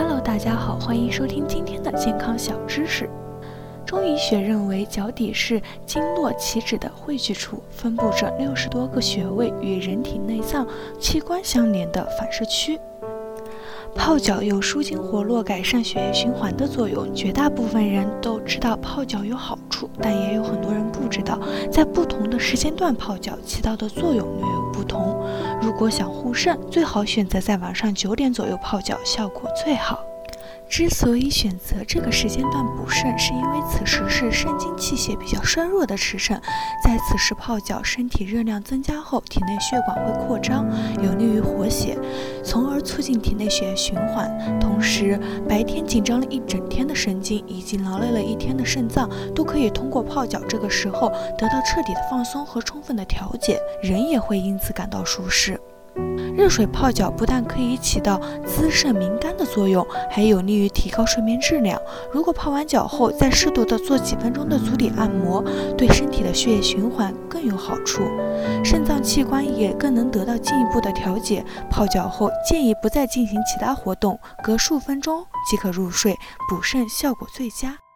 Hello，大家好，欢迎收听今天的健康小知识。中医学认为，脚底是经络起止的汇聚处，分布着六十多个穴位，与人体内脏器官相连的反射区。泡脚有舒筋活络、改善血液循环的作用。绝大部分人都知道泡脚有好处，但也有很多人不知道，在不同的时间段泡脚起到的作用略有不同。如果想护肾，最好选择在晚上九点左右泡脚，效果最好。之所以选择这个时间段补肾，是因为此时是肾精气血比较衰弱的时辰，在此时泡脚，身体热量增加后，体内血管会扩张，有利于活血，促进体内血液循环。同时，白天紧张了一整天的神经以及劳累了一天的肾脏，都可以通过泡脚这个时候得到彻底的放松和充分的调节，人也会因此感到舒适。热水泡脚不但可以起到滋肾明肝的作用，还有利于提高睡眠质量。如果泡完脚后再适度的做几分钟的足底按摩，对身体的血液循环更有好处，肾脏器官也更能得到进一步的调节。泡脚后建议不再进行其他活动，隔数分钟即可入睡，补肾效果最佳。